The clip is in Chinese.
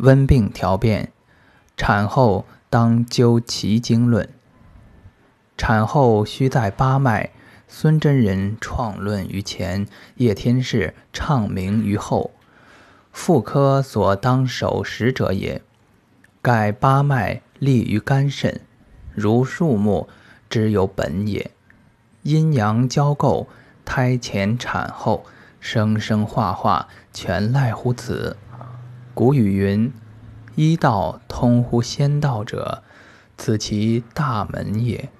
温病调变，产后当灸其经论。产后须在八脉，孙真人创论于前，叶天士唱明于后。妇科所当守时者也。盖八脉立于肝肾，如树木，之有本也。阴阳交构，胎前产后，生生化化，全赖乎此。古语云：“医道通乎仙道者，此其大门也。”